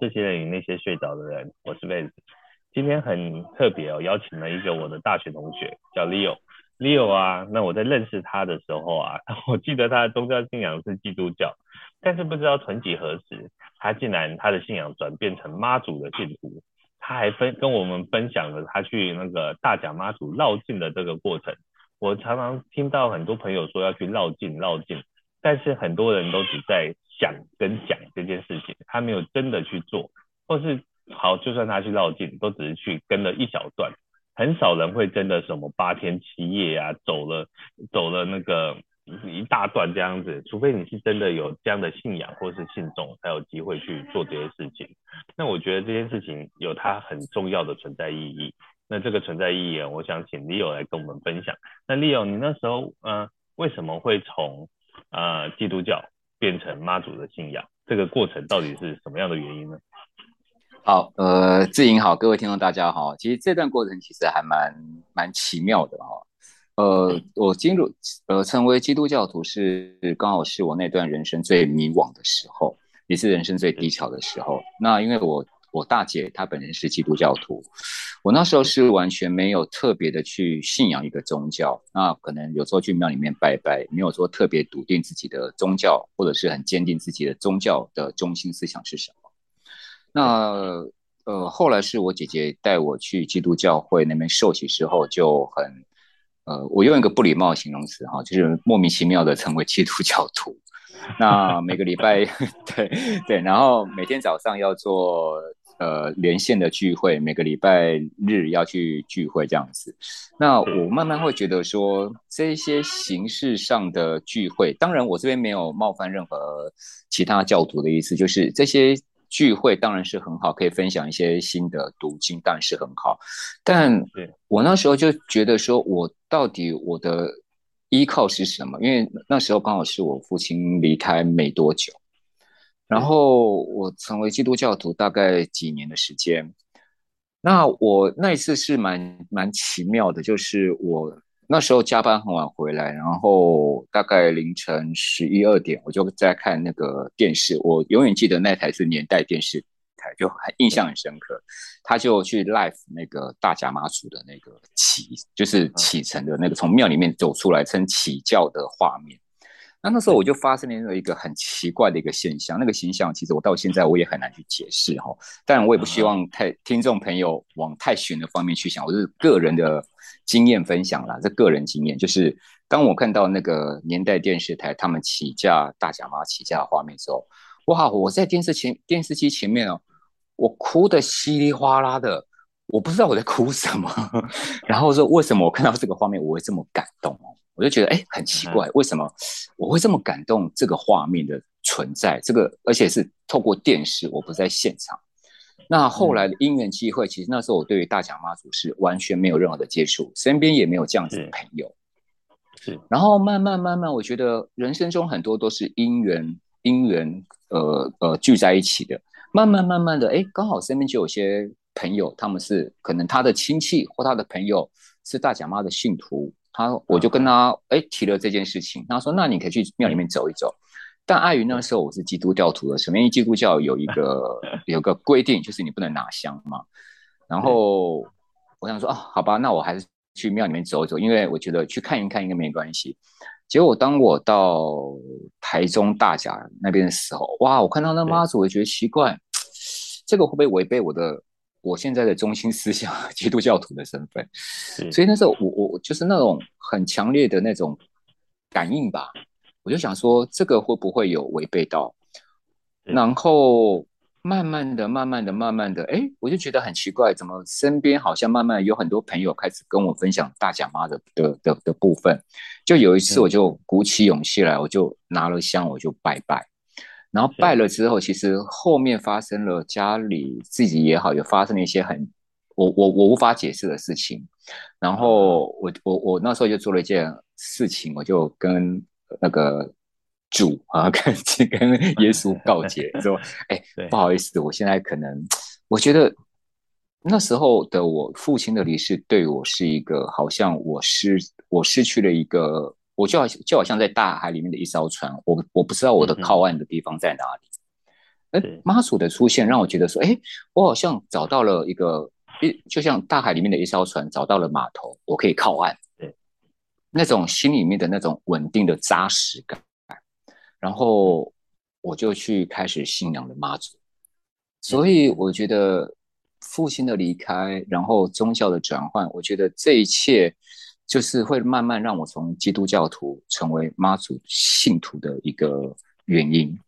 这些人与那些睡着的人，我是贝子。今天很特别哦，邀请了一个我的大学同学，叫 Leo。Leo 啊，那我在认识他的时候啊，我记得他的宗教信仰是基督教，但是不知道曾几何时，他竟然他的信仰转变成妈祖的信徒。他还分跟我们分享了他去那个大甲妈祖绕境的这个过程。我常常听到很多朋友说要去绕境绕境，但是很多人都只在想跟讲这件事情，他没有真的去做，或是好，就算他去绕境，都只是去跟了一小段。很少人会真的什么八天七夜啊，走了走了那个一大段这样子，除非你是真的有这样的信仰或是信众，才有机会去做这些事情。那我觉得这件事情有它很重要的存在意义。那这个存在意义，我想请 Leo 来跟我们分享。那 Leo，你那时候呃为什么会从呃基督教变成妈祖的信仰？这个过程到底是什么样的原因呢？好，呃，志颖好，各位听众大家好。其实这段过程其实还蛮蛮奇妙的哈。呃，我进入呃成为基督教徒是刚好是我那段人生最迷惘的时候，也是人生最低潮的时候。那因为我我大姐她本人是基督教徒，我那时候是完全没有特别的去信仰一个宗教，那可能有时候去庙里面拜拜，没有说特别笃定自己的宗教，或者是很坚定自己的宗教的中心思想是什么。那呃，后来是我姐姐带我去基督教会那边受洗之后，就很呃，我用一个不礼貌形容词哈，就是莫名其妙的成为基督教徒。那每个礼拜 对对，然后每天早上要做呃连线的聚会，每个礼拜日要去聚会这样子。那我慢慢会觉得说，这些形式上的聚会，当然我这边没有冒犯任何其他教徒的意思，就是这些。聚会当然是很好，可以分享一些新的，读经当然是很好。但我那时候就觉得说，我到底我的依靠是什么？因为那时候刚好是我父亲离开没多久，然后我成为基督教徒大概几年的时间。那我那一次是蛮蛮奇妙的，就是我。那时候加班很晚回来，然后大概凌晨十一二点，我就在看那个电视。我永远记得那台是年代电视台，就很印象很深刻。他就去 live 那个大甲妈祖的那个启，就是启程的那个从庙里面走出来称启教的画面。那那时候我就发生了一个很奇怪的一个现象，那个形象其实我到现在我也很难去解释哈。但我也不希望太听众朋友往太玄的方面去想，我是个人的。经验分享啦，这个人经验就是，当我看到那个年代电视台他们起价大甲妈起价的画面之后，哇！我在电视前电视机前面哦，我哭得稀里哗啦的，我不知道我在哭什么。然后说为什么我看到这个画面我会这么感动哦？我就觉得哎，很奇怪，为什么我会这么感动？这个画面的存在，这个而且是透过电视，我不在现场。那后来的因缘机会，其实那时候我对于大甲妈祖是完全没有任何的接触，身边也没有这样子的朋友。是，然后慢慢慢慢，我觉得人生中很多都是因缘因缘，呃呃聚在一起的。慢慢慢慢的，哎，刚好身边就有些朋友，他们是可能他的亲戚或他的朋友是大甲妈的信徒，他我就跟他哎提了这件事情，他说那你可以去庙里面走一走。但碍于那时候我是基督教徒的，什么？因为基督教有一个 有个规定，就是你不能拿香嘛。然后我想说啊，好吧，那我还是去庙里面走一走，因为我觉得去看一看应该没关系。结果当我到台中大甲那边的时候，哇，我看到那妈祖，我觉得奇怪，这个会不会违背我的我现在的中心思想，基督教徒的身份？所以那时候我我就是那种很强烈的那种感应吧。我就想说，这个会不会有违背到？然后慢慢的、慢慢的、慢慢的，哎，我就觉得很奇怪，怎么身边好像慢慢有很多朋友开始跟我分享大甲妈的的的的部分。就有一次，我就鼓起勇气来，我就拿了香，我就拜拜。然后拜了之后，其实后面发生了家里自己也好，有发生了一些很我我我无法解释的事情。然后我我我那时候就做了一件事情，我就跟。那个主啊，跟 跟耶稣告解说：“哎，不好意思，我现在可能，我觉得那时候的我父亲的离世，对我是一个好像我失我失去了一个，我就好就好像在大海里面的一艘船，我我不知道我的靠岸的地方在哪里。哎，妈祖的出现让我觉得说，哎，我好像找到了一个一，就像大海里面的一艘船找到了码头，我可以靠岸。对，那种心里面的那种稳定的扎实感，然后我就去开始信仰了妈祖。所以我觉得父亲的离开，然后宗教的转换，我觉得这一切就是会慢慢让我从基督教徒成为妈祖信徒的一个原因。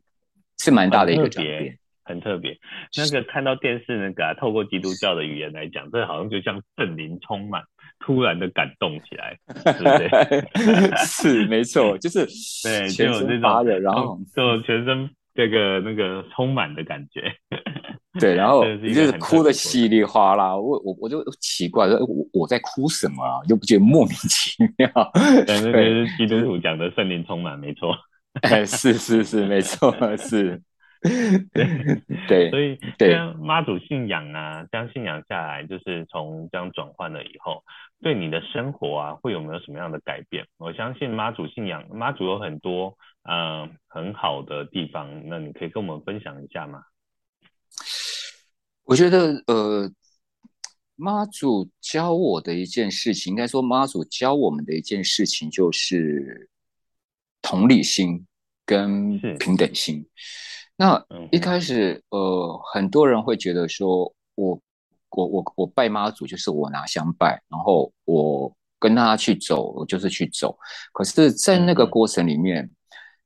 是蛮大的一个转变，很特别。那个看到电视那个、啊，透过基督教的语言来讲，这好像就像圣灵充满，突然的感动起来，对不对？是没错，就是 对，就有这种，然后就全身这个那个充满的感觉。对，然后 你就是哭的稀里哗啦，我我我就奇怪，说我我在哭什么啊？又不觉得莫名其妙。对，那是基督徒讲的圣灵充满，没错。哎，是是是，没错，是，对，所以这样妈祖信仰啊，这样信仰下来，就是从这样转换了以后，对你的生活啊，会有没有什么样的改变？我相信妈祖信仰，妈祖有很多嗯、呃、很好的地方，那你可以跟我们分享一下吗？我觉得呃，妈祖教我的一件事情，应该说妈祖教我们的一件事情就是同理心。跟平等心，那一开始，呃，很多人会觉得说，我，我，我，我拜妈祖就是我拿香拜，然后我跟他去走，我就是去走。可是，在那个过程里面，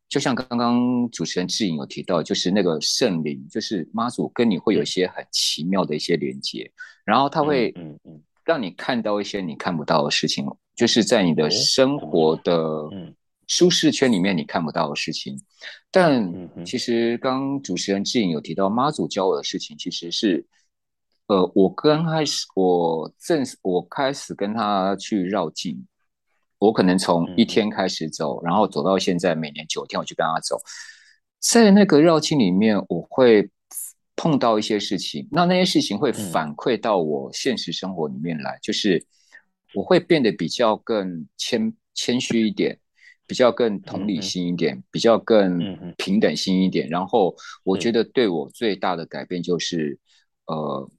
就像刚刚主持人志颖有提到，就是那个圣灵，就是妈祖跟你会有一些很奇妙的一些连接，然后他会，嗯嗯，让你看到一些你看不到的事情，就是在你的生活的，嗯。舒适圈里面你看不到的事情，但其实刚主持人志颖有提到妈祖教我的事情，其实是，呃，我刚开始我正我开始跟他去绕境，我可能从一天开始走，然后走到现在每年九天我就跟他走，在那个绕境里面我会碰到一些事情，那那些事情会反馈到我现实生活里面来，就是我会变得比较更谦谦虚一点。比较更同理心一点，嗯、比较更平等心一点。嗯、然后我觉得对我最大的改变就是，呃，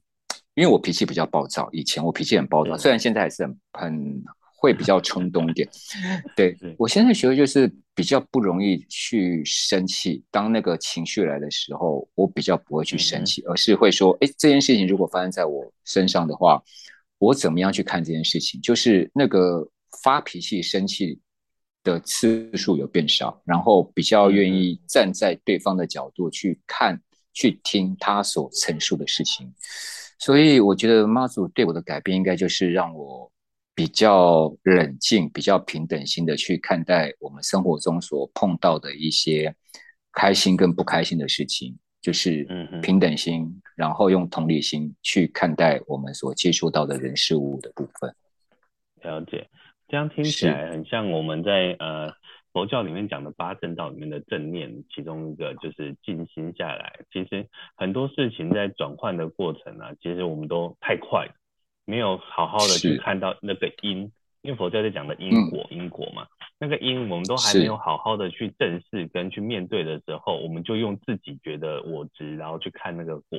因为我脾气比较暴躁，以前我脾气很暴躁，虽然现在还是很很会比较冲动一点。对，我现在学会就是比较不容易去生气，当那个情绪来的时候，我比较不会去生气，嗯、而是会说，哎，这件事情如果发生在我身上的话，我怎么样去看这件事情？就是那个发脾气、生气。的次数有变少，然后比较愿意站在对方的角度去看、去听他所陈述的事情，所以我觉得妈祖对我的改变，应该就是让我比较冷静、比较平等心的去看待我们生活中所碰到的一些开心跟不开心的事情，就是平等心，然后用同理心去看待我们所接触到的人事物的部分。了解。这样听起来很像我们在呃佛教里面讲的八正道里面的正念，其中一个就是静心下来。其实很多事情在转换的过程啊，其实我们都太快，没有好好的去看到那个因，因为佛教在讲的因果，因果嘛，那个因我们都还没有好好的去正视跟去面对的时候，我们就用自己觉得我值，然后去看那个果，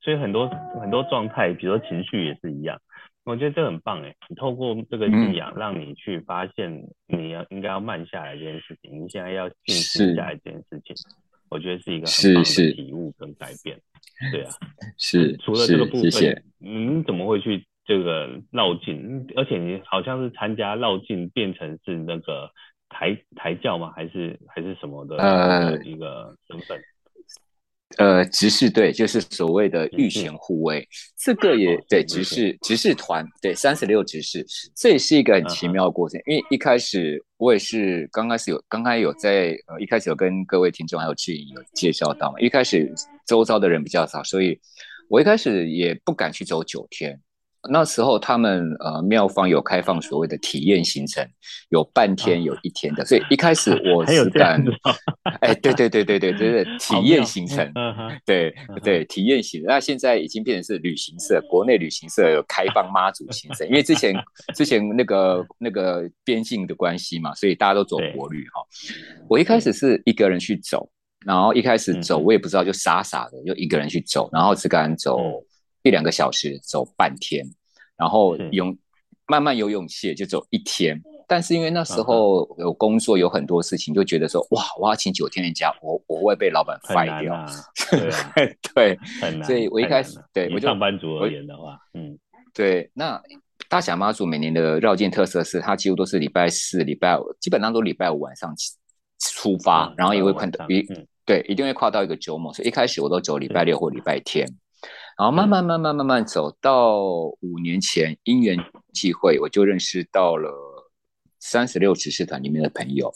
所以很多很多状态，比如说情绪也是一样。我觉得这很棒哎！你透过这个信仰，让你去发现你要应该要慢下来这件事情，你现在要静心下来这件事情，我觉得是一个很棒的体悟跟改变。对啊，是。除了这个部分，你怎么会去这个绕境？而且你好像是参加绕境，变成是那个台台教吗？还是还是什么的一个身份？呃，执事队就是所谓的御前护卫，这个也对，执事执事团对三十六执事，这也是一个很奇妙的过程。因为一开始我也是刚开始有刚开始有在呃一开始有跟各位听众还有志颖有介绍到嘛，一开始周遭的人比较少，所以我一开始也不敢去走九天。那时候他们呃庙方有开放所谓的体验行程，有半天有一天的，所以一开始 我是敢，哎，对对对对对对对，体验行程，对对体验行程。那现在已经变成是旅行社，国内旅行社有开放妈祖行程，因为之前之前那个那个边境的关系嘛，所以大家都走国旅哈。我一开始是一个人去走，然后一开始走，我也不知道，就傻傻的就一个人去走，然后只敢走一两个小时，走半天，然后勇慢慢有勇气就走一天。但是因为那时候有工作，有很多事情，就觉得说哇，我要请九天的假，我我会被老板 fire 掉。对，对，很难。所以我一开始对我就上班族而言的话，嗯，对。那大甲妈祖每年的绕境特色是，它几乎都是礼拜四、礼拜五，基本上都礼拜五晚上出发，然后也会看到一对，一定会跨到一个周末。所以一开始我都走礼拜六或礼拜天，然后慢慢慢慢慢慢走到五年前，因缘际会，我就认识到了。三十六骑士团里面的朋友，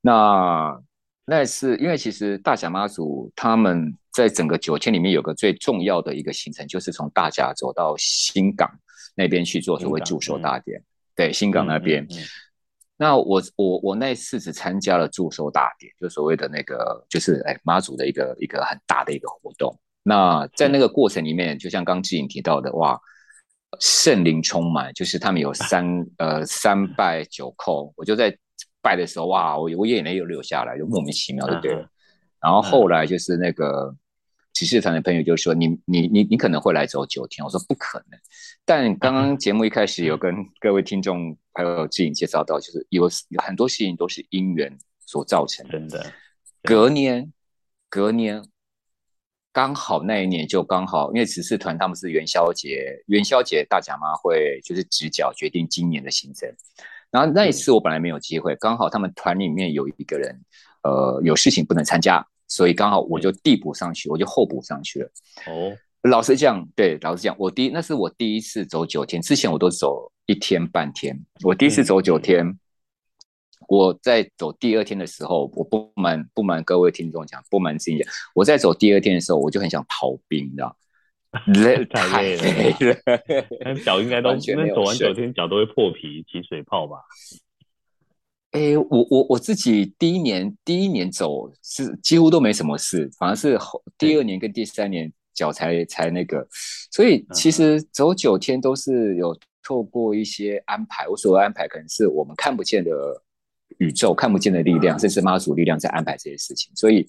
那那是因为其实大甲妈祖他们在整个九天里面有个最重要的一个行程，就是从大甲走到新港那边去做所谓祝寿大典。嗯、对，新港那边。嗯嗯、那我我我那次只参加了祝寿大典，就所谓的那个就是哎妈祖的一个一个很大的一个活动。那在那个过程里面，就像刚志颖提到的，哇。圣灵充满，就是他们有三呃三拜九叩，我就在拜的时候，哇，我我眼泪又流下来，就莫名其妙的对。Uh huh. 然后后来就是那个骑士团的朋友就说：“你你你你可能会来走九天。”我说：“不可能。”但刚刚节目一开始有跟各位听众还有志颖介绍到，就是有有很多事情都是因缘所造成的。真的，隔年，隔年。刚好那一年就刚好，因为执事团他们是元宵节，元宵节大甲妈会就是直角决定今年的行程。然后那一次我本来没有机会，刚好他们团里面有一个人，呃，有事情不能参加，所以刚好我就递补上去，我就候补上去了。哦，老实讲，对，老实讲，我第那是我第一次走九天，之前我都走一天半天，我第一次走九天。嗯我在走第二天的时候，我不瞒不瞒各位听众讲，不瞒自己讲，我在走第二天的时候，我就很想逃兵，你知道？累太累了，脚应该都那走完九天脚都会破皮起水泡吧？哎、欸，我我我自己第一年第一年走是几乎都没什么事，反而是后第二年跟第三年脚才才那个，所以其实走九天都是有透过一些安排，我所谓安排可能是我们看不见的。宇宙看不见的力量，这是妈祖力量在安排这些事情。所以，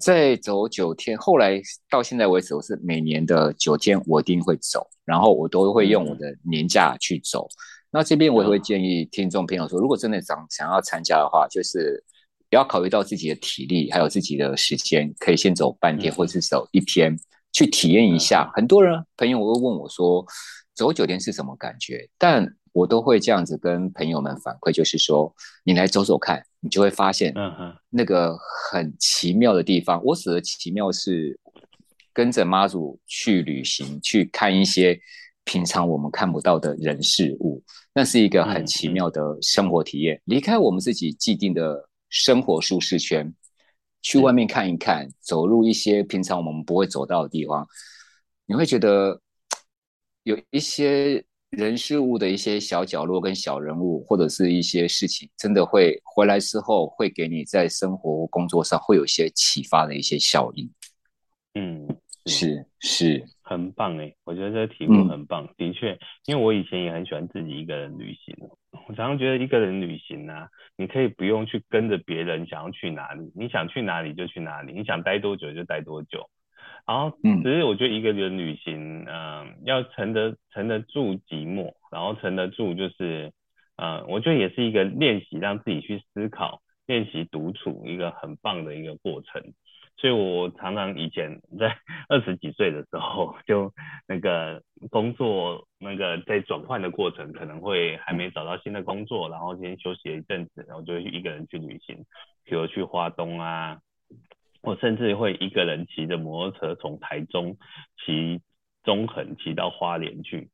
在走九天，后来到现在为止，我是每年的九天我一定会走，然后我都会用我的年假去走。那这边我也会建议听众朋友说，如果真的想想要参加的话，就是要考虑到自己的体力还有自己的时间，可以先走半天或是走一天去体验一下。很多人朋友会问我说，走九天是什么感觉？但我都会这样子跟朋友们反馈，就是说，你来走走看，你就会发现，那个很奇妙的地方。我指的奇妙是跟着妈祖去旅行，去看一些平常我们看不到的人事物，那是一个很奇妙的生活体验。离开我们自己既定的生活舒适圈，去外面看一看，走入一些平常我们不会走到的地方，你会觉得有一些。人事物的一些小角落跟小人物，或者是一些事情，真的会回来之后，会给你在生活工作上会有一些启发的一些效应。嗯，是是，是很棒哎，我觉得这个题目很棒。嗯、的确，因为我以前也很喜欢自己一个人旅行。我常常觉得一个人旅行呢、啊，你可以不用去跟着别人想要去哪里，你想去哪里就去哪里，你想待多久就待多久。然后，只是我觉得一个人旅行，嗯、要沉得沉得住寂寞，然后沉得住就是，呃，我觉得也是一个练习，让自己去思考，练习独处，一个很棒的一个过程。所以我常常以前在 二十几岁的时候，就那个工作那个在转换的过程，可能会还没找到新的工作，然后先休息一阵子，然后就一个人去旅行，比如去花东啊。我甚至会一个人骑着摩托车从台中骑中横骑到花莲去，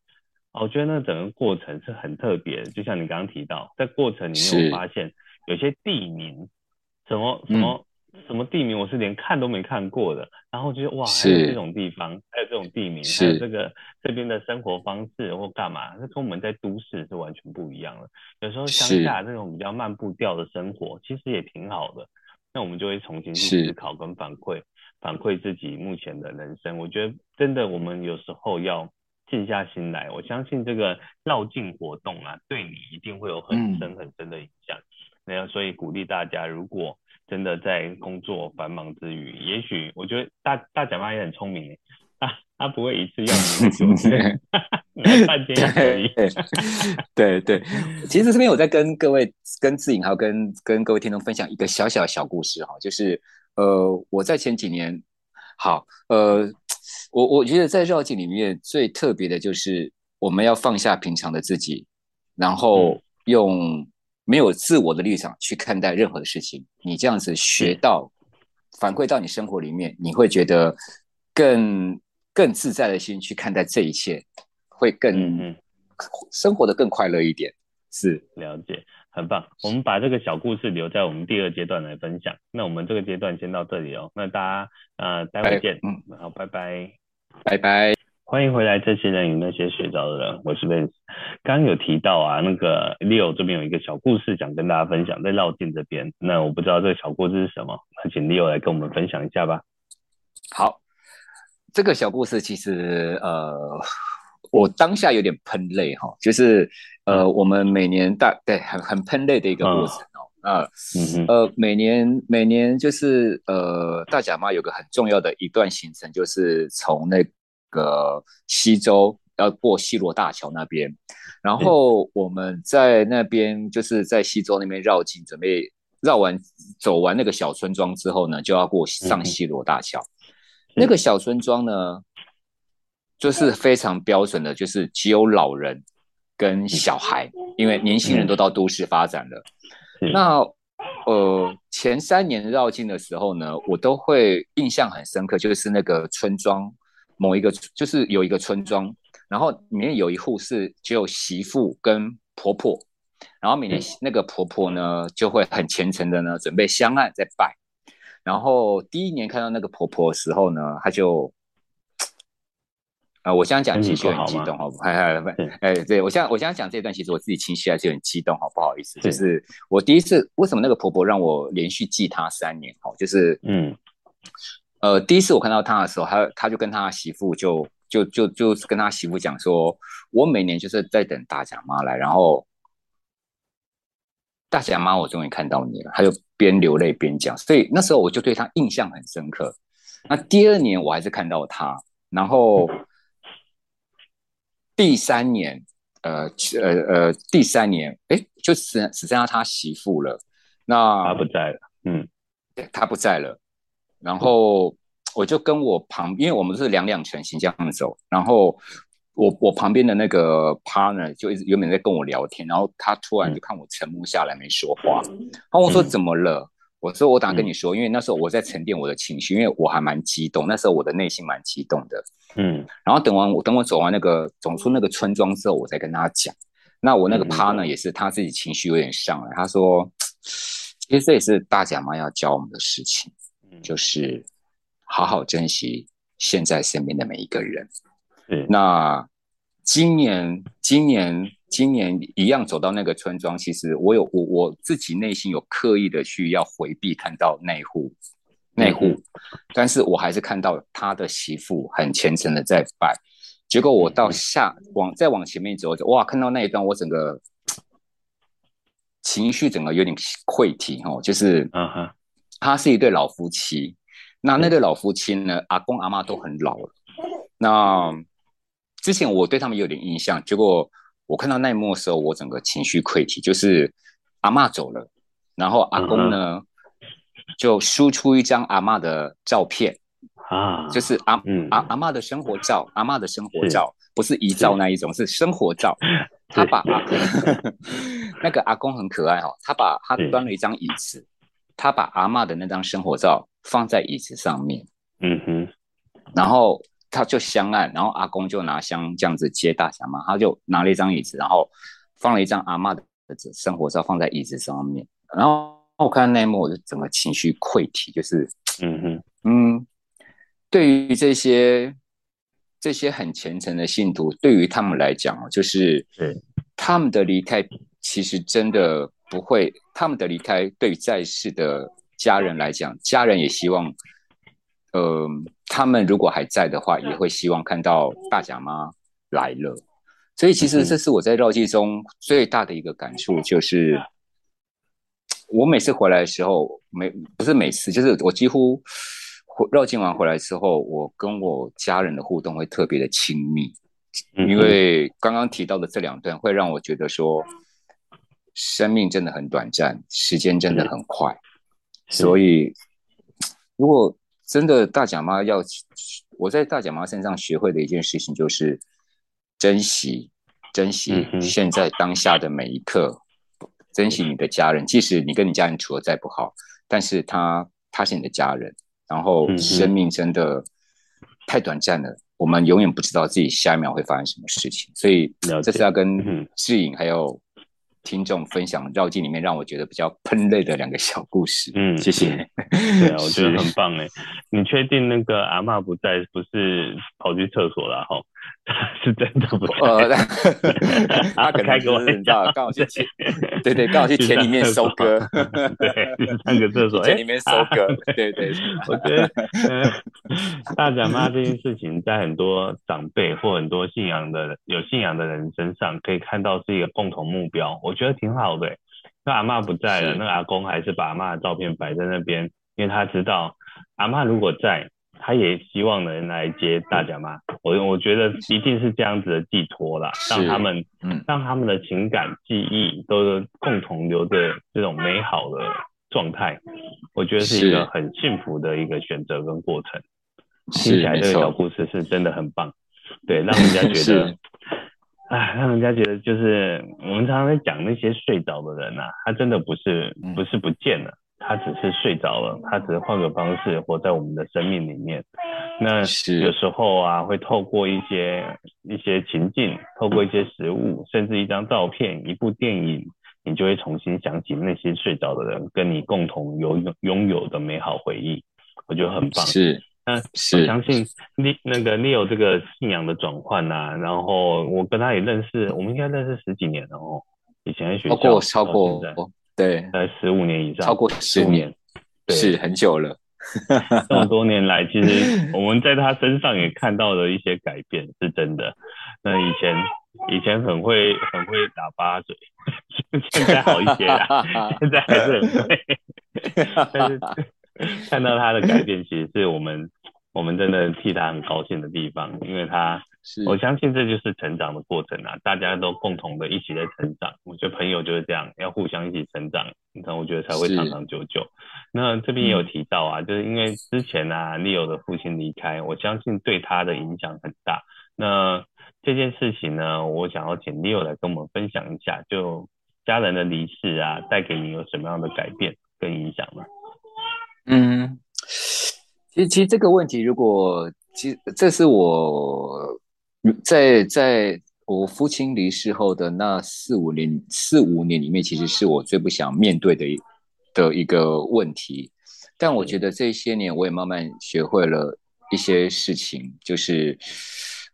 我觉得那整个过程是很特别的。就像你刚刚提到，在过程里面我发现有些地名，什么什么什么地名，我是连看都没看过的。然后觉得哇，还有这种地方，还有这种地名，还有这个这边的生活方式或干嘛，那跟我们在都市是完全不一样的。有时候乡下这种比较慢步调的生活，其实也挺好的。那我们就会重新去思考跟反馈，反馈自己目前的人生。我觉得真的，我们有时候要静下心来。我相信这个绕境活动啊，对你一定会有很深很深的影响。那、嗯、所以鼓励大家，如果真的在工作繁忙之余，也许我觉得大大甲妈也很聪明，他 他不会一次要你九千，半天可以。对对，其实这边我在跟各位、跟志颖还有跟跟各位听众分享一个小小的小故事哈，就是呃，我在前几年，好呃，我我觉得在绕境里面最特别的就是我们要放下平常的自己，然后用。没有自我的立场去看待任何的事情，你这样子学到，反馈到你生活里面，你会觉得更更自在的心去看待这一切，会更、嗯、生活的更快乐一点。是，了解，很棒。我们把这个小故事留在我们第二阶段来分享。那我们这个阶段先到这里哦。那大家呃，待会见。嗯，好，拜拜，拜拜。欢迎回来，这些人与那些学着的人，我是。刚刚有提到啊，那个 Leo 这边有一个小故事想跟大家分享，在绕境这边。那我不知道这个小故事是什么，那请 Leo 来跟我们分享一下吧。好，这个小故事其实呃，我当下有点喷泪哈，就是呃，我们每年大对很很喷泪的一个过程哦。那、呃，嗯呃，每年每年就是呃，大甲妈有个很重要的一段行程，就是从那。个西洲要过西螺大桥那边，然后我们在那边就是在西洲那边绕境，准备绕完走完那个小村庄之后呢，就要过上西螺大桥。那个小村庄呢，就是非常标准的，就是只有老人跟小孩，因为年轻人都到都市发展了。那呃，前三年绕境的时候呢，我都会印象很深刻，就是那个村庄。某一个就是有一个村庄，然后里面有一户是只有媳妇跟婆婆，然后每年那个婆婆呢就会很虔诚的呢准备香案在拜，然后第一年看到那个婆婆的时候呢，她就，啊、呃，我现在讲情绪很激动，好不好？哎哎，对我现在我现在讲这段，其实我自己情绪还是有点激动，好不好意思？就是我第一次为什么那个婆婆让我连续记她三年？哦，就是嗯。呃，第一次我看到她的时候，她她就跟她媳妇就就就就跟她媳妇讲说，我每年就是在等大甲妈来，然后大甲妈，我终于看到你了。他就边流泪边讲，所以那时候我就对他印象很深刻。那第二年我还是看到他，然后第三年，呃呃呃，第三年，哎，就只只剩下他媳妇了。那他不在了，嗯，他不在了。然后我就跟我旁，因为我们是两两全行这样走，然后我我旁边的那个 partner 就一直原本在跟我聊天，然后他突然就看我沉默下来没说话，然后我说怎么了？我说我等下跟你说，因为那时候我在沉淀我的情绪，因为我还蛮激动，那时候我的内心蛮激动的，嗯，然后等完我等我走完那个走出那个村庄之后，我再跟他讲，那我那个 partner 也是他自己情绪有点上来，他说其实这也是大甲妈要教我们的事情。就是好好珍惜现在身边的每一个人。嗯，那今年，今年，今年一样走到那个村庄，其实我有我我自己内心有刻意的去要回避看到那户那户，但是我还是看到他的媳妇很虔诚的在拜。结果我到下往再往前面走，哇，看到那一段，我整个 情绪整个有点溃堤哦，就是嗯哼。他是一对老夫妻，那那对老夫妻呢？阿公阿妈都很老了。那之前我对他们有点印象，结果我看到那一幕的时候，我整个情绪溃堤。就是阿妈走了，然后阿公呢就输出一张阿妈的照片啊，就是阿阿阿妈的生活照，阿妈的生活照，不是遗照那一种，是生活照。他把阿 那个阿公很可爱哦，他把他端了一张椅子。他把阿嬷的那张生活照放在椅子上面，嗯哼，然后他就香案，然后阿公就拿香这样子接大侠妈，他就拿了一张椅子，然后放了一张阿嬷的生活照放在椅子上面，然后我看到那一幕，我就整个情绪溃堤，就是，嗯哼，嗯，对于这些这些很虔诚的信徒，对于他们来讲，就是，他们的离开其实真的。不会，他们的离开对于在世的家人来讲，家人也希望，呃，他们如果还在的话，也会希望看到大甲妈来了。所以，其实这是我在绕境中最大的一个感触，就是我每次回来的时候，每不是每次，就是我几乎绕境完回来之后，我跟我家人的互动会特别的亲密，因为刚刚提到的这两段会让我觉得说，生命真的很短暂，时间真的很快，所以如果真的大甲妈要，我在大甲妈身上学会的一件事情就是珍惜。珍惜现在当下的每一刻，珍惜你的家人，即使你跟你家人处的再不好，但是他他是你的家人。然后生命真的太短暂了，我们永远不知道自己下一秒会发生什么事情。所以这是要跟志颖还有听众分享绕境里面让我觉得比较喷泪的两个小故事。嗯，谢谢。对啊，我觉得很棒哎。你确定那个阿嬷不在，不是跑去厕所了哈？是真的不错，呃，他可能开个玩笑，刚好去田，对对，刚好 去田里面收割，对，上个厕所，田里面收割，对对。我觉得，大甲妈这件事情，在很多长辈或很多信仰的有信仰的人身上，可以看到是一个共同目标，我觉得挺好的。那阿嬷不在了，那个阿公还是把阿嬷的照片摆在那边，因为他知道阿嬷如果在。他也希望能来接大甲妈，我我觉得一定是这样子的寄托啦，让他们，嗯，让他们的情感记忆都共同留着这种美好的状态，我觉得是一个很幸福的一个选择跟过程。听起来这个小故事是真的很棒，对，让人家 觉得，哎，让人家觉得就是我们常常在讲那些睡着的人啊，他真的不是不是不见了。他只是睡着了，他只是换个方式活在我们的生命里面。那有时候啊，会透过一些一些情境，透过一些食物，甚至一张照片、一部电影，你就会重新想起那些睡着的人，跟你共同拥有拥有的美好回忆。我觉得很棒。是，那我相信你那个 Leo 这个信仰的转换呐，然后我跟他也认识，我们应该认识十几年了哦。以前在学校，超过超过。对，在十五年以上，超过十年，对是很久了。这么多年来，其实 我们在他身上也看到了一些改变，是真的。那以前以前很会很会打巴嘴，现在好一些了，现在还是很会。但是看到他的改变，其实是我们。我们真的替他很高兴的地方，因为他，是我相信这就是成长的过程啊，大家都共同的一起在成长。我觉得朋友就是这样，要互相一起成长，你看，我觉得才会长长久久。那这边也有提到啊，嗯、就是因为之前啊，Leo 的父亲离开，我相信对他的影响很大。那这件事情呢，我想要请 Leo 来跟我们分享一下，就家人的离世啊，带给你有什么样的改变跟影响呢？嗯。其实，其实这个问题，如果其实这是我在在我父亲离世后的那四五年四五年里面，其实是我最不想面对的一的一个问题。但我觉得这些年，我也慢慢学会了一些事情，就是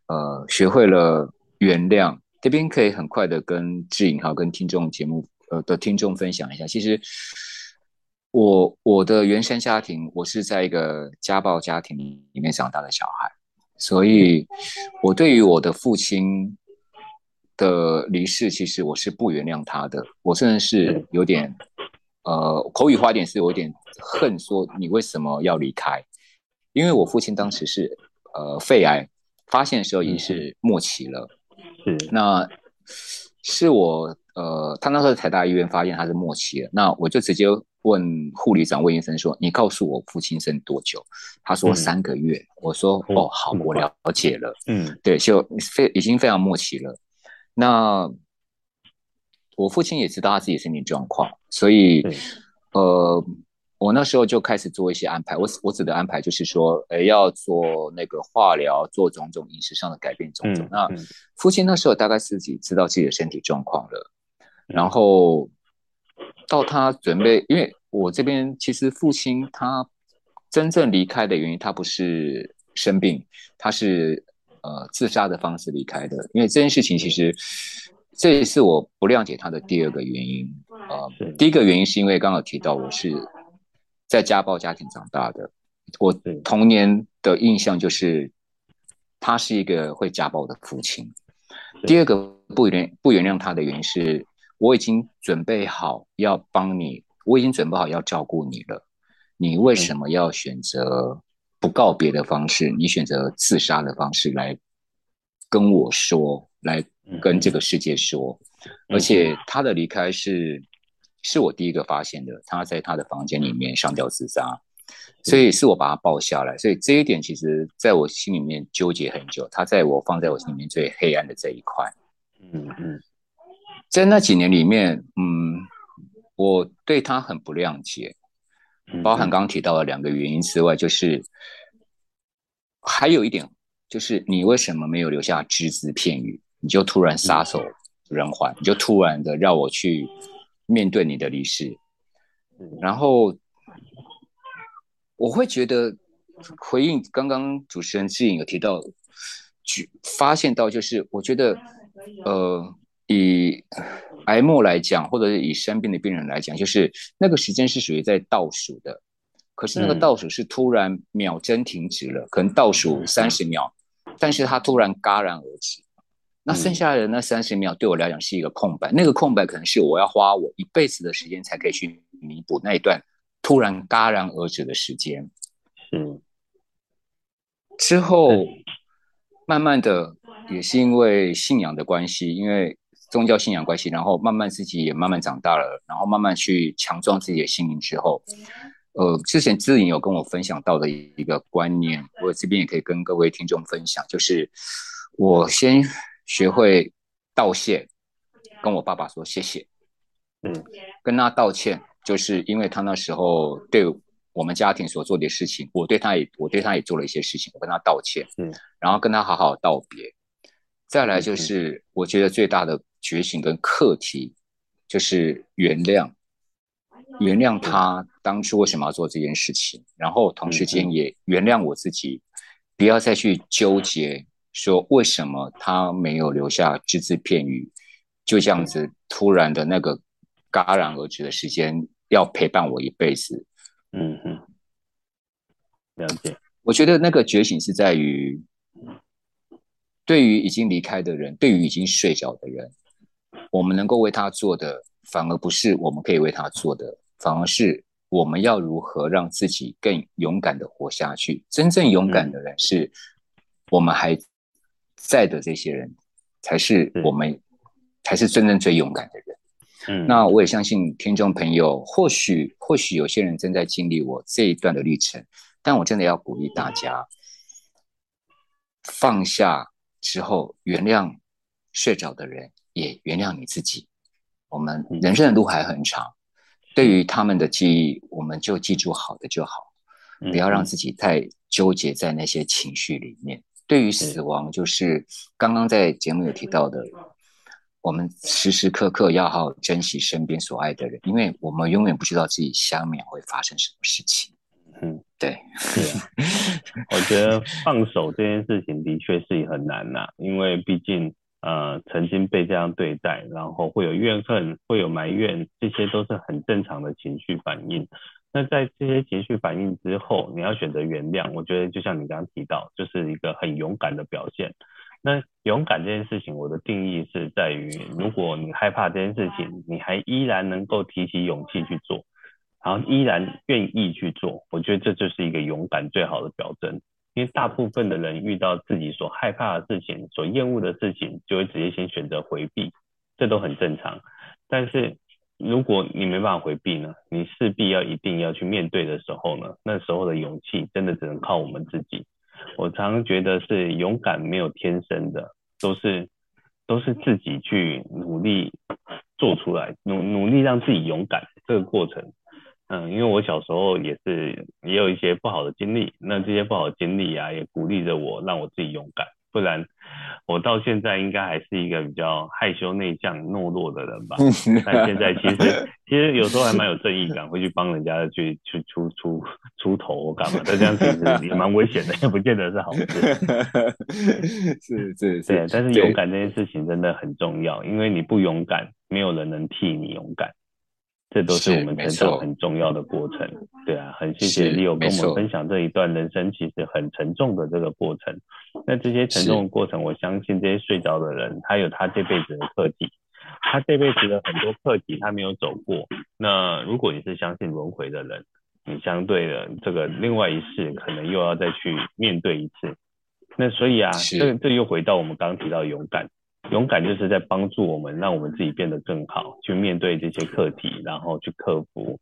呃，学会了原谅。这边可以很快的跟志颖好跟听众节目呃的听众分享一下，其实。我我的原生家庭，我是在一个家暴家庭里面长大的小孩，所以，我对于我的父亲的离世，其实我是不原谅他的，我甚至是有点，呃，口语化一点是有点恨，说你为什么要离开？因为我父亲当时是呃肺癌，发现的时候已经是末期了，嗯那是我呃，他那时候在台大医院发现他是末期了，那我就直接。问护理长问医生说：“你告诉我父亲剩多久？”他说：“三个月。嗯”我说：“哦，好，我了解了。”嗯，对，就非已经非常默契了。那我父亲也知道他自己身体状况，所以呃，我那时候就开始做一些安排。我我指的安排就是说，呃，要做那个化疗，做种种饮食上的改变，种种。嗯、那父亲那时候大概自己知道自己的身体状况了，嗯、然后。到他准备，因为我这边其实父亲他真正离开的原因，他不是生病，他是呃自杀的方式离开的。因为这件事情其实这也是我不谅解他的第二个原因啊。呃、第一个原因是因为刚刚提到我是在家暴家庭长大的，我童年的印象就是他是一个会家暴的父亲。第二个不原不原谅他的原因是。我已经准备好要帮你我已经准备好要照顾你了，你为什么要选择不告别的方式？你选择自杀的方式来跟我说，来跟这个世界说，而且他的离开是是我第一个发现的，他在他的房间里面上吊自杀，所以是我把他抱下来，所以这一点其实在我心里面纠结很久，他在我放在我心里面最黑暗的这一块，嗯嗯，在那几年里面，嗯，我对他很不谅解，包含刚刚提到的两个原因之外，就是还有一点，就是你为什么没有留下只字片语，你就突然撒手人寰，你就突然的让我去。面对你的离世，然后我会觉得回应刚刚主持人志颖有提到，发现到就是我觉得，呃，以癌末来讲，或者是以生病的病人来讲，就是那个时间是属于在倒数的，可是那个倒数是突然秒针停止了，可能倒数三十秒，但是他突然戛然而止。那剩下的那三十秒对我来讲是一个空白，那个空白可能是我要花我一辈子的时间才可以去弥补那一段突然戛然而止的时间。嗯，之后慢慢的也是因为信仰的关系，因为宗教信仰关系，然后慢慢自己也慢慢长大了，然后慢慢去强壮自己的心灵之后，呃，之前志颖有跟我分享到的一个观念，我这边也可以跟各位听众分享，就是我先。学会道谢，跟我爸爸说谢谢，嗯，跟他道歉，就是因为他那时候对我们家庭所做的事情，我对他也我对他也做了一些事情，我跟他道歉，嗯，然后跟他好好道别。再来就是我觉得最大的觉醒跟课题，就是原谅，原谅他当初为什么要做这件事情，然后同时间也原谅我自己，不要再去纠结。说为什么他没有留下只字片语，就这样子突然的那个戛然而止的时间，要陪伴我一辈子？嗯哼，了解。我觉得那个觉醒是在于，对于已经离开的人，对于已经睡着的人，我们能够为他做的，反而不是我们可以为他做的，反而是我们要如何让自己更勇敢的活下去。真正勇敢的人是，我们还。在的这些人，才是我们，才是真正最勇敢的人。嗯，那我也相信听众朋友，或许或许有些人正在经历我这一段的历程，但我真的要鼓励大家，放下之后，原谅睡着的人，也原谅你自己。我们人生的路还很长，对于他们的记忆，我们就记住好的就好，不要让自己太纠结在那些情绪里面。对于死亡，就是刚刚在节目有提到的，我们时时刻刻要好好珍惜身边所爱的人，因为我们永远不知道自己下面会发生什么事情。对，是啊，我觉得放手这件事情的确是很难呐，因为毕竟呃曾经被这样对待，然后会有怨恨，会有埋怨，这些都是很正常的情绪反应。那在这些情绪反应之后，你要选择原谅，我觉得就像你刚刚提到，就是一个很勇敢的表现。那勇敢这件事情，我的定义是在于，如果你害怕这件事情，你还依然能够提起勇气去做，然后依然愿意去做，我觉得这就是一个勇敢最好的表征。因为大部分的人遇到自己所害怕的事情、所厌恶的事情，就会直接先选择回避，这都很正常。但是，如果你没办法回避呢，你势必要一定要去面对的时候呢，那时候的勇气真的只能靠我们自己。我常常觉得是勇敢没有天生的，都是都是自己去努力做出来，努努力让自己勇敢这个过程。嗯，因为我小时候也是也有一些不好的经历，那这些不好的经历啊，也鼓励着我，让我自己勇敢。不然，我到现在应该还是一个比较害羞、内向、懦弱的人吧。但现在其实，其实有时候还蛮有正义感，会去帮人家去去出出出头干嘛？但这样其实也蛮危险的，也不见得是好事。是是是，对。但是勇敢这件事情真的很重要，因为你不勇敢，没有人能替你勇敢。这都是我们成长很重要的过程，对啊，很谢谢 Leo 跟我们分享这一段人生其实很沉重的这个过程。那这些沉重的过程，我相信这些睡着的人，他有他这辈子的课题。他这辈子的很多课题他没有走过。那如果你是相信轮回的人，你相对的这个另外一世可能又要再去面对一次。那所以啊，这这又回到我们刚刚提到勇敢，勇敢就是在帮助我们，让我们自己变得更好，去面对这些课题，然后去克服。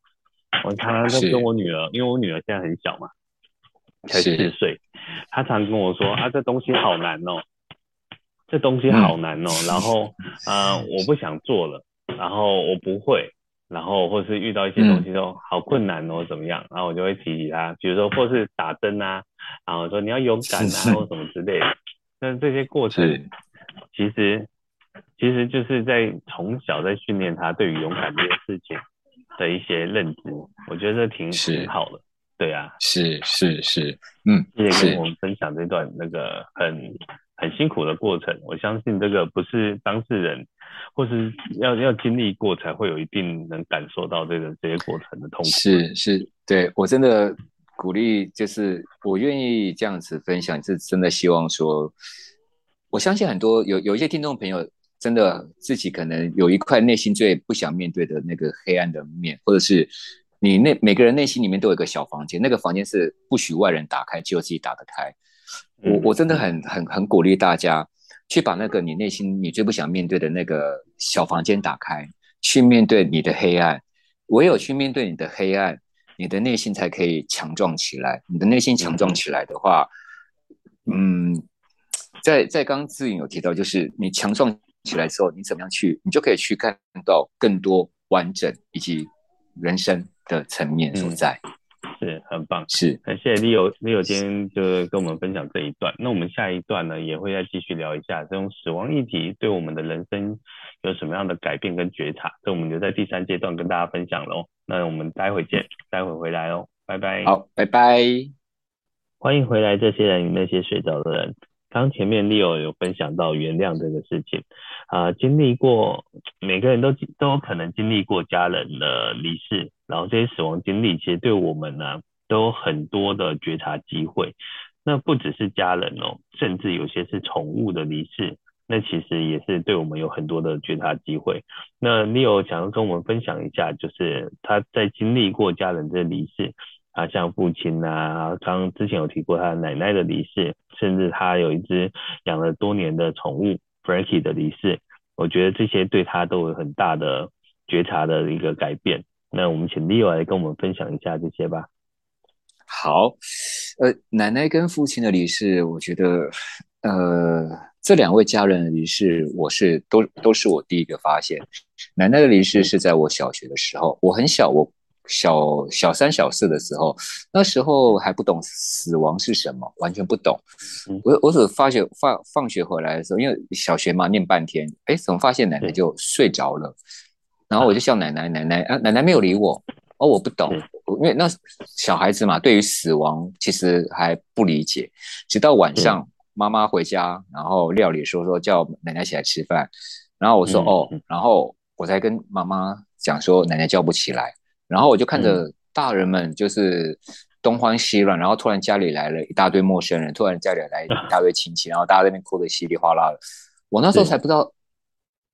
我常常在跟我女儿，因为我女儿现在很小嘛，才四岁，她常跟我说啊，这东西好难哦，这东西好难哦，然后啊、呃，我不想做了，然后我不会。然后或是遇到一些东西都好困难哦，怎么样？然后我就会提起她，比如说或是打针啊，然后说你要勇敢啊，或什么之类的。那这些过程，其实其实就是在从小在训练他对于勇敢这件事情的一些认知。我觉得这挺挺好的。对啊，是是是，嗯，谢谢跟我们分享这段那个很很辛苦的过程。我相信这个不是当事人。或是要要经历过才会有一定能感受到这个这些过程的痛苦。是是，对我真的鼓励，就是我愿意这样子分享，是真的希望说，我相信很多有有一些听众朋友，真的自己可能有一块内心最不想面对的那个黑暗的面，或者是你内每个人内心里面都有一个小房间，那个房间是不许外人打开，只有自己打得开。我我真的很很很鼓励大家。去把那个你内心你最不想面对的那个小房间打开，去面对你的黑暗。唯有去面对你的黑暗，你的内心才可以强壮起来。你的内心强壮起来的话，嗯，在在刚刚志颖有提到，就是你强壮起来之后，你怎么样去，你就可以去看到更多完整以及人生的层面所在。嗯是很棒，是很谢谢 Leo，Leo 今天就跟我们分享这一段。那我们下一段呢，也会再继续聊一下这种死亡议题对我们的人生有什么样的改变跟觉察。这我们留在第三阶段跟大家分享喽。那我们待会见，待会回来哦，拜拜。好，拜拜。欢迎回来，这些人与那些睡着的人。刚前面 Leo 有分享到原谅这个事情，啊、呃，经历过每个人都都有可能经历过家人的离世，然后这些死亡经历其实对我们呢都有很多的觉察机会。那不只是家人哦，甚至有些是宠物的离世，那其实也是对我们有很多的觉察机会。那 Leo 想要跟我们分享一下，就是他在经历过家人的离世。啊，像父亲啊，刚刚之前有提过他奶奶的离世，甚至他有一只养了多年的宠物 Frankie 的离世，我觉得这些对他都有很大的觉察的一个改变。那我们请 Leo 来跟我们分享一下这些吧。好，呃，奶奶跟父亲的离世，我觉得，呃，这两位家人的离世，我是都都是我第一个发现。奶奶的离世是在我小学的时候，我很小，我。小小三、小四的时候，那时候还不懂死亡是什么，完全不懂。我我只发觉放放学回来的时候，因为小学嘛，念半天，哎，怎么发现奶奶就睡着了？然后我就叫奶奶，奶奶啊，奶奶没有理我。哦，我不懂，因为那小孩子嘛，对于死亡其实还不理解。直到晚上妈妈回家，然后料理说说叫奶奶起来吃饭，然后我说哦，然后我才跟妈妈讲说奶奶叫不起来。然后我就看着大人们就是东慌西乱，然后突然家里来了一大堆陌生人，突然家里来一大堆亲戚，然后大家在那边哭得稀里哗啦的。我那时候才不知道，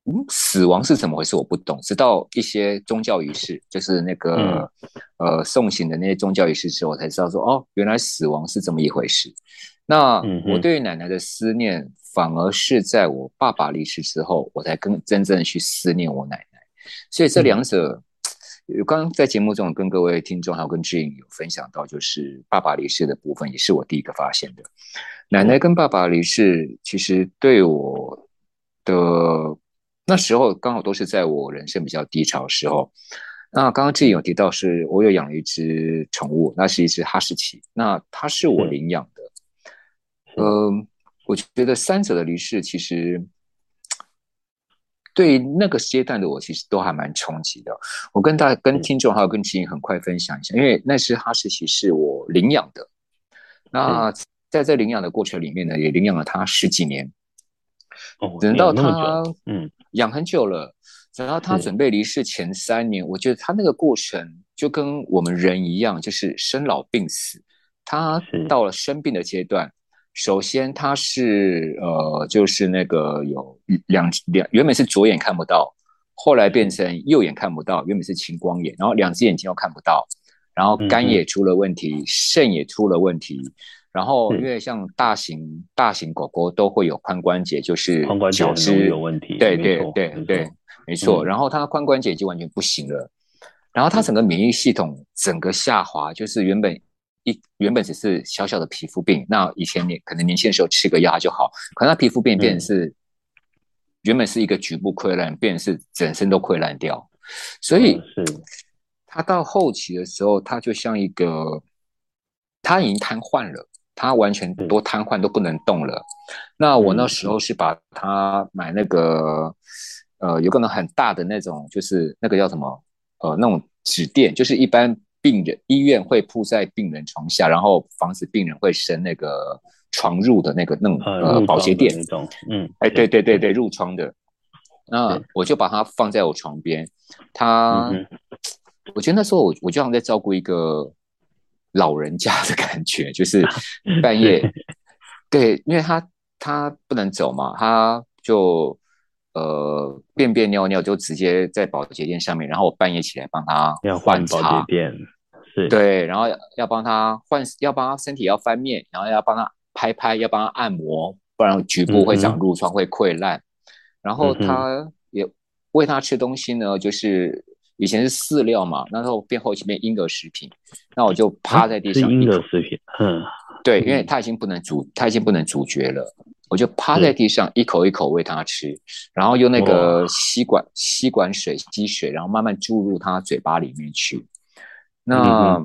嗯，死亡是怎么回事，我不懂。直到一些宗教仪式，就是那个、嗯、呃送行的那些宗教仪式之后，我才知道说，哦，原来死亡是这么一回事。那我对于奶奶的思念，反而是在我爸爸离世之后，我才更真正的去思念我奶奶。所以这两者。刚刚在节目中跟各位听众还有跟志颖有分享到，就是爸爸离世的部分，也是我第一个发现的。奶奶跟爸爸离世，其实对我的那时候刚好都是在我人生比较低潮的时候。那刚刚志颖有提到，是我有养了一只宠物，那是一只哈士奇，那它是我领养的。嗯、呃，我觉得三者的离世其实。对于那个阶段的我，其实都还蛮冲击的。我跟大家、跟听众还有跟志颖很快分享一下，因为那只哈士奇是我领养的。那在这领养的过程里面呢，也领养了它十几年。哦，等到它嗯养很久了，等到它准备离世前三年，我觉得它那个过程就跟我们人一样，就是生老病死。它到了生病的阶段。首先，他是呃，就是那个有两两，原本是左眼看不到，后来变成右眼看不到，原本是青光眼，然后两只眼睛都看不到，然后肝也出了问题，嗯、肾也出了问题。然后因为像大型、嗯、大型狗狗都会有髋关节，就是脚趾有问题。对对对对，没错。然后它髋关节就完全不行了，然后它整个免疫系统整个下滑，就是原本。一原本只是小小的皮肤病，那以前你可能年轻的时候吃个药就好，可能他皮肤病变成是、嗯、原本是一个局部溃烂，变成是整身都溃烂掉，所以是他到后期的时候，他就像一个他已经瘫痪了，他完全都瘫痪都不能动了。那我那时候是把他买那个呃有可能很大的那种，就是那个叫什么呃那种纸垫，就是一般。病人医院会铺在病人床下，然后防止病人会生那个床褥的那个那种呃保洁垫。那种，嗯，哎，对对对对，褥疮的。那我就把它放在我床边，他，我觉得那时候我我就像在照顾一个老人家的感觉，就是 半夜，对，因为他他不能走嘛，他就呃便便尿尿就直接在保洁垫上面，然后我半夜起来帮他要换保洁垫。对，然后要帮他换，要帮他身体要翻面，然后要帮他拍拍，要帮他按摩，不然局部会长褥疮，会溃烂。嗯、然后他也喂他吃东西呢，就是以前是饲料嘛，那时候变后期变婴儿食品，那我就趴在地上。婴儿食品，嗯，对，因为他已经不能主，他已经不能咀嚼了，我就趴在地上一口一口喂它吃，然后用那个吸管吸管水吸水，然后慢慢注入它嘴巴里面去。那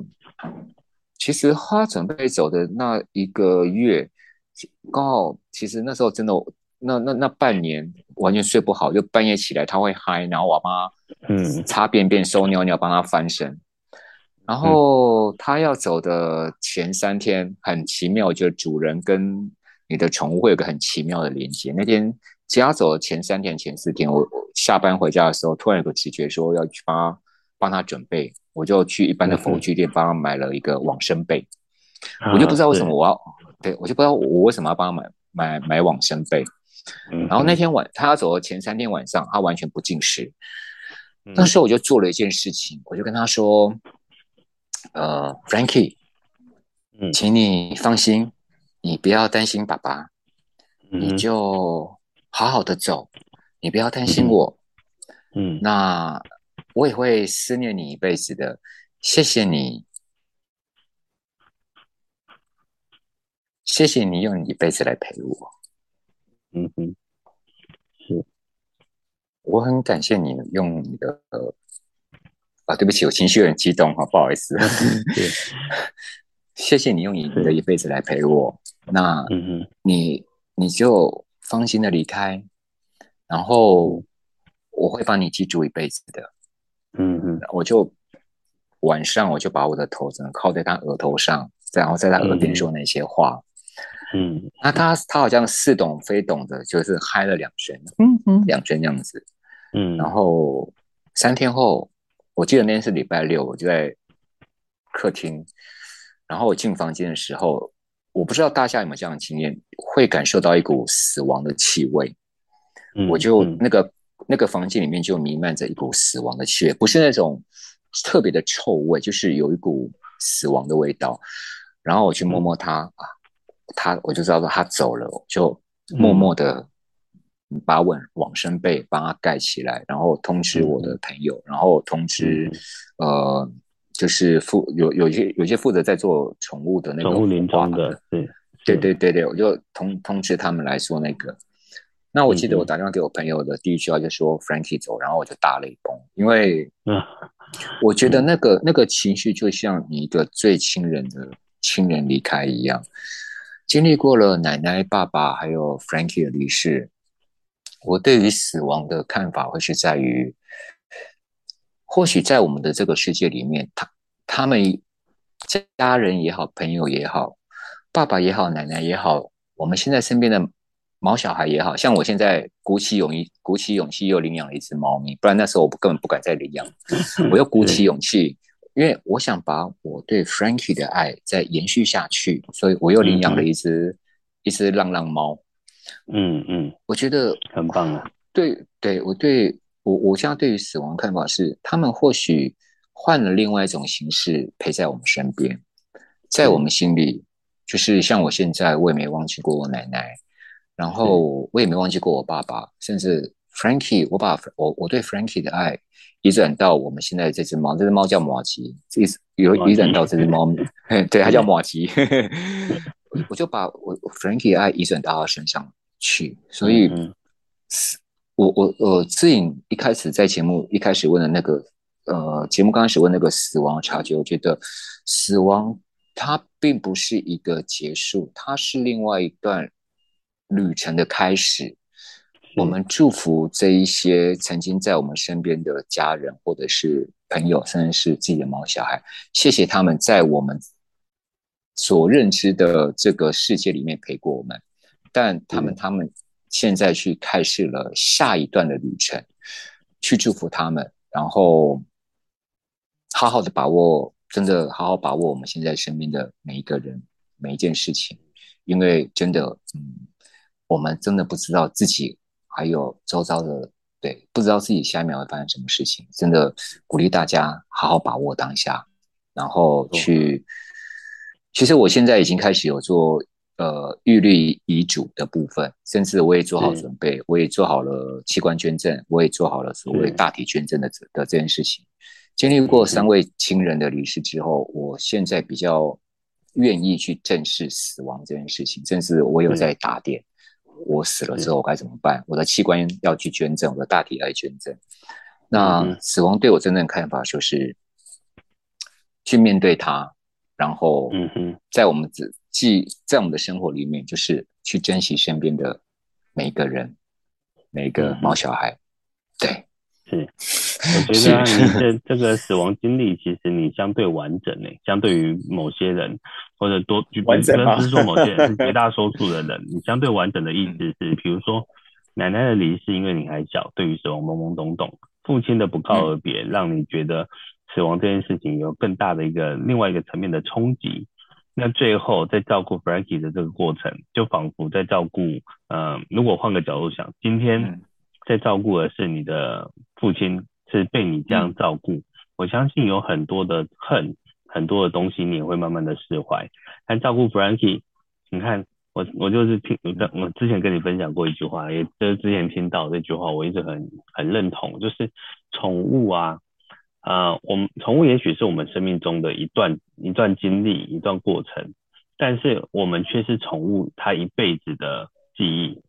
其实他准备走的那一个月，刚好其实那时候真的，那那那半年完全睡不好，就半夜起来它会嗨，然后我帮他嗯。擦便便、收尿尿、帮它翻身。然后他要走的前三天很奇妙，就是主人跟你的宠物会有个很奇妙的连接。那天家走的前三天、前四天，我下班回家的时候，突然有个直觉说要去帮他帮他准备。我就去一般的服务具店帮他买了一个往生被，嗯、我就不知道为什么我要，对，我就不知道我为什么要帮他买买买往生被。然后那天晚他要走的前三天晚上，他完全不进食。那时候我就做了一件事情，我就跟他说：“呃，Frankie，请你放心，你不要担心爸爸，你就好好的走，你不要担心我。”嗯，那。我也会思念你一辈子的，谢谢你，谢谢你用你一辈子来陪我。嗯哼，是，我很感谢你用你的，啊，对不起，我情绪有点激动哈，不好意思。对，谢谢你用你的一辈子来陪我。那，你你就放心的离开，然后我会帮你记住一辈子的。嗯嗯，我就晚上我就把我的头只能靠在他额头上，然后在他耳边说那些话。嗯，嗯，那他他好像似懂非懂的，就是嗨了两声，嗯嗯，两声这样子。嗯，然后三天后，我记得那天是礼拜六，我就在客厅，然后我进房间的时候，我不知道大家有没有这样的经验，会感受到一股死亡的气味。嗯，我就那个。那个房间里面就弥漫着一股死亡的气味，不是那种特别的臭味，就是有一股死亡的味道。然后我去摸摸他，啊，他我就知道说他走了，就默默的把往往生被帮他盖起来，然后通知我的朋友，然后通知呃，就是负有有些有些负责在做宠物的那个宠物临终的，对对对对对，我就通通知他们来说那个。那我记得我打电话给我朋友的第一句话就说 Frankie 走，然后我就大泪崩，因为 我觉得那个那个情绪就像你一个最亲人的亲人离开一样，经历过了奶奶、爸爸还有 Frankie 的离世，我对于死亡的看法会是在于，或许在我们的这个世界里面，他他们家人也好，朋友也好，爸爸也好，奶奶也好，我们现在身边的。毛小孩也好，像我现在鼓起勇气，鼓起勇气又领养了一只猫咪，不然那时候我根本不敢再领养。我又鼓起勇气，因为我想把我对 Frankie 的爱再延续下去，所以我又领养了一只、嗯、一只浪浪猫。嗯嗯，我觉得很棒啊。对对，我对我我现在对于死亡看法是，他们或许换了另外一种形式陪在我们身边，在我们心里，就是像我现在，我也没忘记过我奶奶，然后我也没忘记过我爸爸，甚至 Frankie，我把我我对 Frankie 的爱移转到我们现在这只猫，这只猫叫马吉，这有移转到这只猫，对，它叫马吉，我就把我 Frankie 的爱移转到它身上去，所以。嗯我我我自己一开始在节目一开始问的那个呃节目刚开始问那个死亡察觉，我觉得死亡它并不是一个结束，它是另外一段旅程的开始。我们祝福这一些曾经在我们身边的家人或者是朋友，甚至是自己的毛小孩，谢谢他们在我们所认知的这个世界里面陪过我们，但他们他们。现在去开始了下一段的旅程，去祝福他们，然后好好的把握，真的好好把握我们现在身边的每一个人，每一件事情，因为真的，嗯，我们真的不知道自己还有周遭的，对，不知道自己下一秒会发生什么事情，真的鼓励大家好好把握当下，然后去。其实我现在已经开始有做。呃，预立遗嘱的部分，甚至我也做好准备，我也做好了器官捐赠，我也做好了所谓大体捐赠的的这件事情。经历过三位亲人的离世之后，我现在比较愿意去正视死亡这件事情，甚至我有在打点，我死了之后该怎么办？我的器官要去捐赠，我的大体来捐赠。那死亡对我真正的看法就是去面对它，然后，嗯哼，在我们只。即在我们的生活里面，就是去珍惜身边的每一个人，每一个毛小孩。对，是，我觉得 你这这个死亡经历，其实你相对完整诶，相对于某些人或者多，完整不是说某些人，是绝大多数的人，你相对完整的意思是，比如说奶奶的离世，因为你还小，对于死亡懵懵懂懂；父亲的不告而别，让你觉得死亡这件事情有更大的一个另外一个层面的冲击。那最后在照顾 Frankie 的这个过程，就仿佛在照顾，嗯、呃，如果换个角度想，今天在照顾的是你的父亲，是被你这样照顾，我相信有很多的恨，很多的东西你也会慢慢的释怀。但照顾 Frankie，你看我我就是听我我之前跟你分享过一句话，也就是之前听到这句话，我一直很很认同，就是宠物啊。啊、呃，我们宠物也许是我们生命中的一段一段经历，一段过程，但是我们却是宠物它一辈子的记忆。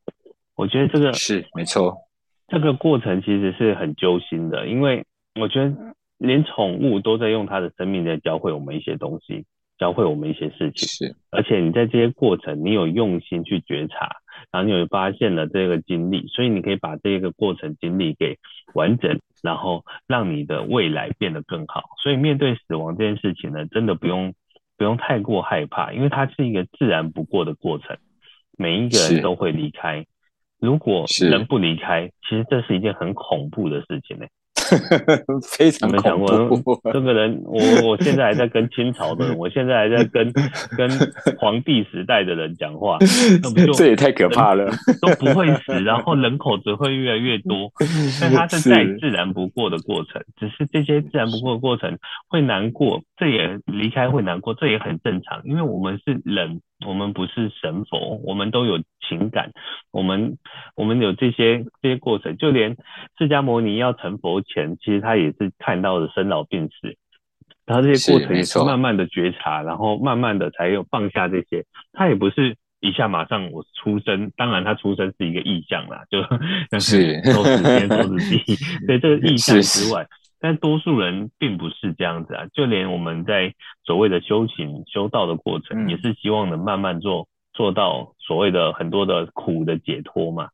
我觉得这个是没错，这个过程其实是很揪心的，因为我觉得连宠物都在用它的生命在教会我们一些东西，教会我们一些事情。是，而且你在这些过程，你有用心去觉察，然后你有发现了这个经历，所以你可以把这个过程经历给完整。然后让你的未来变得更好，所以面对死亡这件事情呢，真的不用不用太过害怕，因为它是一个自然不过的过程，每一个人都会离开。如果人不离开，其实这是一件很恐怖的事情呢。非常没想过，这个人，我我现在还在跟清朝的人，我现在还在跟跟皇帝时代的人讲话，那不就这也太可怕了，都不会死，然后人口只会越来越多，但它是再自然不过的过程，只是这些自然不过的过程会难过，这也离开会难过，这也很正常，因为我们是人。我们不是神佛，我们都有情感，我们我们有这些这些过程，就连释迦牟尼要成佛前，其实他也是看到了生老病死，他这些过程也是慢慢的觉察，然后慢慢的才有放下这些，他也不是一下马上我出生，当然他出生是一个意象啦，就但 是。都是天都是地，对这个意象之外。但多数人并不是这样子啊，就连我们在所谓的修行、修道的过程，也是希望能慢慢做做到所谓的很多的苦的解脱嘛。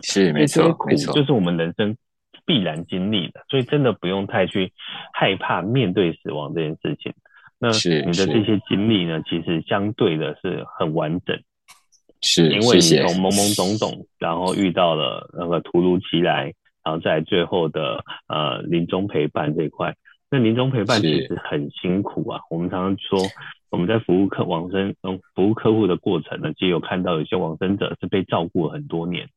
是，没错，苦就是我们人生必然经历的，所以真的不用太去害怕面对死亡这件事情。那你的这些经历呢，其实相对的是很完整，是因为你从懵懵懂懂，然后遇到了那个突如其来。然后在最后的呃临终陪伴这一块，那临终陪伴其实很辛苦啊。我们常常说，我们在服务客往生，嗯，服务客户的过程呢，其实有看到有些往生者是被照顾了很多年，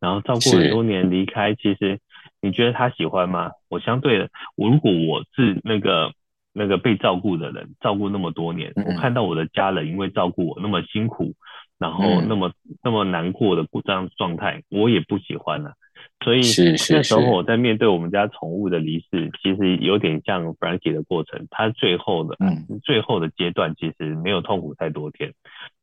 然后照顾很多年离开，其实你觉得他喜欢吗？我相对的，我如果我是那个那个被照顾的人，照顾那么多年，我看到我的家人因为照顾我那么辛苦，然后那么那么难过的这样状态，我也不喜欢了。所以那时候我在面对我们家宠物的离世，其实有点像 Frankie 的过程。他最后的，嗯，最后的阶段其实没有痛苦太多天，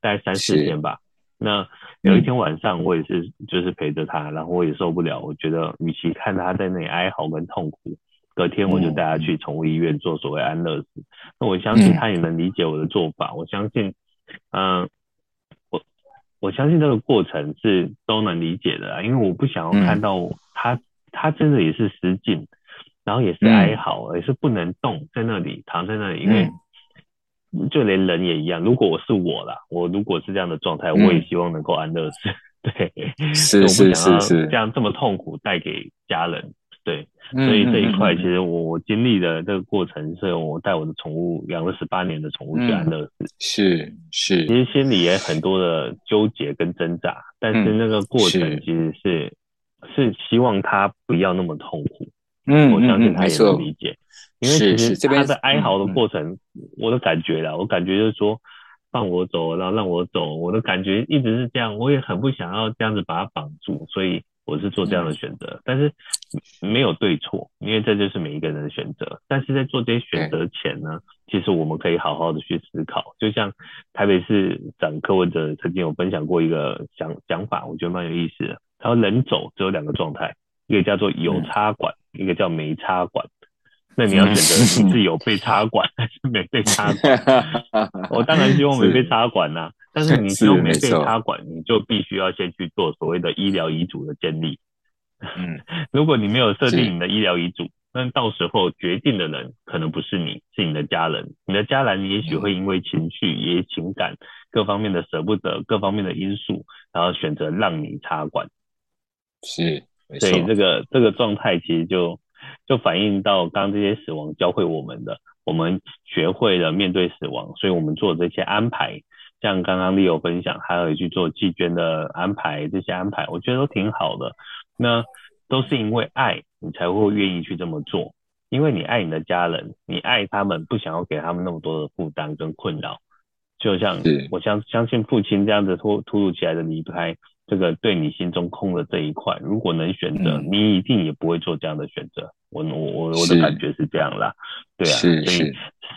大概三四天吧。那有一天晚上，我也是就是陪着他，然后我也受不了，我觉得与其看他在那里哀嚎跟痛苦，隔天我就带他去宠物医院做所谓安乐死。那我相信他也能理解我的做法，我相信，嗯。我相信这个过程是都能理解的啦，因为我不想要看到他，他真的也是失禁，然后也是哀嚎，也是不能动，在那里躺在那里，因为就连人也一样。如果我是我啦，我如果是这样的状态，我也希望能够安乐死。对，是是是是，这样这么痛苦带给家人。对，所以这一块其实我我经历的这个过程，是我带我的宠物养了十八年的宠物去安乐死，是是，其实心里也很多的纠结跟挣扎，但是那个过程其实是是希望他不要那么痛苦，嗯，我相信他也能理解，因为其实他的哀嚎的过程，我的感觉啦，我感觉就是说放我走，然后让我走，我的感觉一直是这样，我也很不想要这样子把它绑住，所以。我是做这样的选择，但是没有对错，因为这就是每一个人的选择。但是在做这些选择前呢，其实我们可以好好的去思考。就像台北市长柯文哲曾经有分享过一个想想法，我觉得蛮有意思的。他说人走只有两个状态，一个叫做有插管，一个叫没插管。那你要选择你是有被插管还是没被插管？我当然希望没被插管呐、啊。但是你只有没被插管，你就必须要先去做所谓的医疗遗嘱的建立。嗯，如果你没有设定你的医疗遗嘱，那到时候决定的人可能不是你，是你的家人。你的家人也许会因为情绪、也情感各方面的舍不得、各方面的因素，然后选择让你插管。是，所以这个这个状态其实就就反映到刚刚这些死亡教会我们的，我们学会了面对死亡，所以我们做这些安排。像刚刚 Leo 分享，还有去做季捐的安排，这些安排我觉得都挺好的。那都是因为爱，你才会愿意去这么做。因为你爱你的家人，你爱他们，不想要给他们那么多的负担跟困扰。就像我相相信父亲这样子突突如其来的离开，这个对你心中空的这一块，如果能选择，嗯、你一定也不会做这样的选择。我我我我的感觉是这样啦，对啊，所以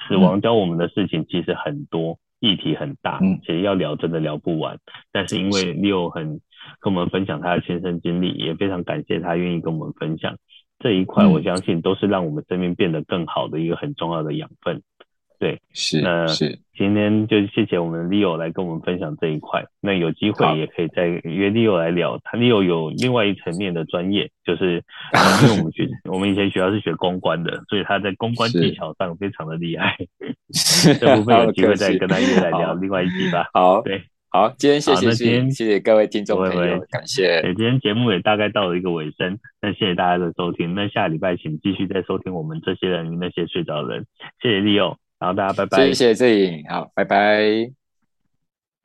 死亡教我们的事情其实很多。议题很大，其实要聊真的聊不完。嗯、但是因为 Leo 很跟我们分享他的亲身经历，也非常感谢他愿意跟我们分享这一块。我相信都是让我们生命变得更好的一个很重要的养分。对，是，那是今天就谢谢我们 Leo 来跟我们分享这一块。那有机会也可以再约 Leo 来聊。他 Leo 有另外一层面的专业，就是因为我们学 我们以前学校是学公关的，所以他在公关技巧上非常的厉害。这部分有机会再跟他约来聊另外一集吧。好，对，好，今天谢谢，今天谢谢各位听众朋友，会感谢。今天节目也大概到了一个尾声，那谢谢大家的收听。那下礼拜请继续再收听我们这些人与那些睡着的人。谢谢 Leo。好，大家拜拜。谢谢志颖，好，拜拜。